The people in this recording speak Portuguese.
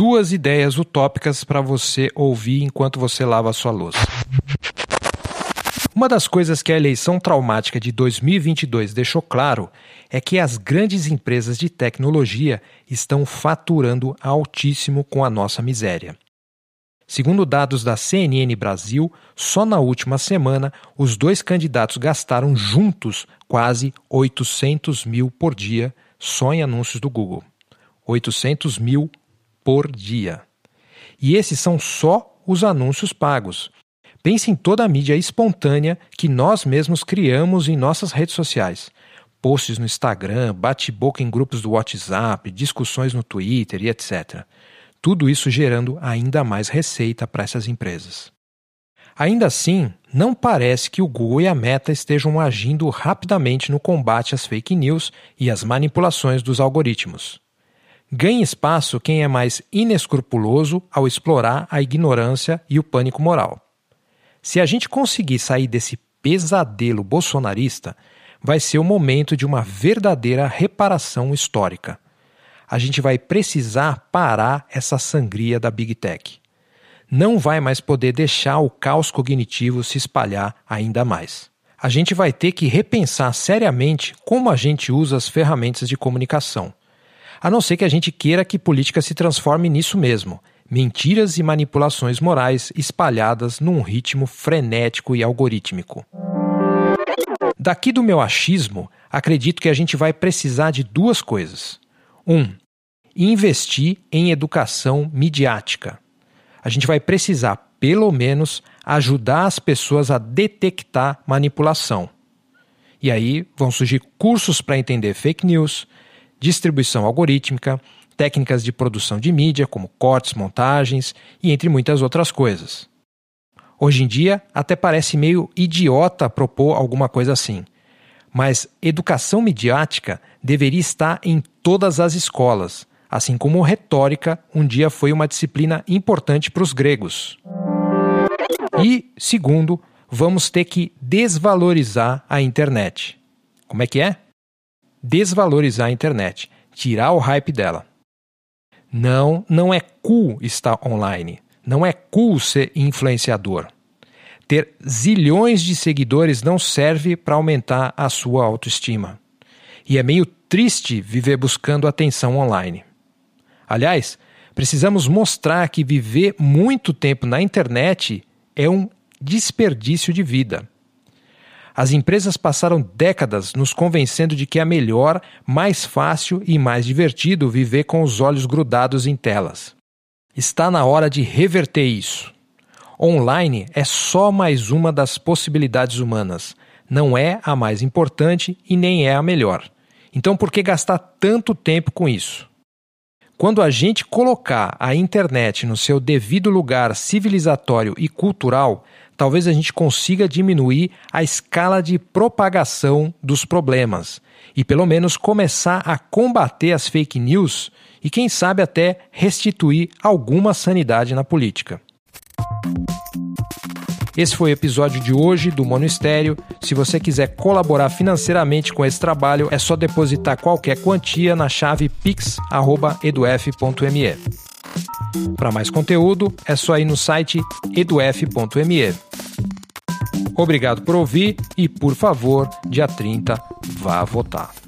duas ideias utópicas para você ouvir enquanto você lava a sua louça. Uma das coisas que a eleição traumática de 2022 deixou claro é que as grandes empresas de tecnologia estão faturando altíssimo com a nossa miséria. Segundo dados da CNN Brasil, só na última semana os dois candidatos gastaram juntos quase 800 mil por dia só em anúncios do Google. 800 mil por dia. E esses são só os anúncios pagos. Pense em toda a mídia espontânea que nós mesmos criamos em nossas redes sociais. Posts no Instagram, bate-boca em grupos do WhatsApp, discussões no Twitter e etc. Tudo isso gerando ainda mais receita para essas empresas. Ainda assim, não parece que o Google e a Meta estejam agindo rapidamente no combate às fake news e às manipulações dos algoritmos. Ganha espaço quem é mais inescrupuloso ao explorar a ignorância e o pânico moral. Se a gente conseguir sair desse pesadelo bolsonarista, vai ser o momento de uma verdadeira reparação histórica. A gente vai precisar parar essa sangria da Big Tech. Não vai mais poder deixar o caos cognitivo se espalhar ainda mais. A gente vai ter que repensar seriamente como a gente usa as ferramentas de comunicação. A não ser que a gente queira que política se transforme nisso mesmo mentiras e manipulações morais espalhadas num ritmo frenético e algorítmico. Daqui do meu achismo, acredito que a gente vai precisar de duas coisas. Um, investir em educação midiática. A gente vai precisar, pelo menos, ajudar as pessoas a detectar manipulação. E aí vão surgir cursos para entender fake news, distribuição algorítmica, técnicas de produção de mídia, como cortes, montagens e entre muitas outras coisas. Hoje em dia, até parece meio idiota propor alguma coisa assim. Mas educação midiática deveria estar em todas as escolas, assim como retórica um dia foi uma disciplina importante para os gregos. E, segundo, vamos ter que desvalorizar a internet. Como é que é? Desvalorizar a internet, tirar o hype dela. Não, não é cool estar online. Não é cool ser influenciador. Ter zilhões de seguidores não serve para aumentar a sua autoestima. E é meio triste viver buscando atenção online. Aliás, precisamos mostrar que viver muito tempo na internet é um desperdício de vida. As empresas passaram décadas nos convencendo de que é melhor, mais fácil e mais divertido viver com os olhos grudados em telas. Está na hora de reverter isso. Online é só mais uma das possibilidades humanas. Não é a mais importante e nem é a melhor. Então, por que gastar tanto tempo com isso? Quando a gente colocar a internet no seu devido lugar civilizatório e cultural, talvez a gente consiga diminuir a escala de propagação dos problemas e pelo menos começar a combater as fake news e quem sabe até restituir alguma sanidade na política. Esse foi o episódio de hoje do Monistério. Se você quiser colaborar financeiramente com esse trabalho, é só depositar qualquer quantia na chave pix@eduf.me. Para mais conteúdo, é só ir no site eduf.me. Obrigado por ouvir e, por favor, dia 30, vá votar.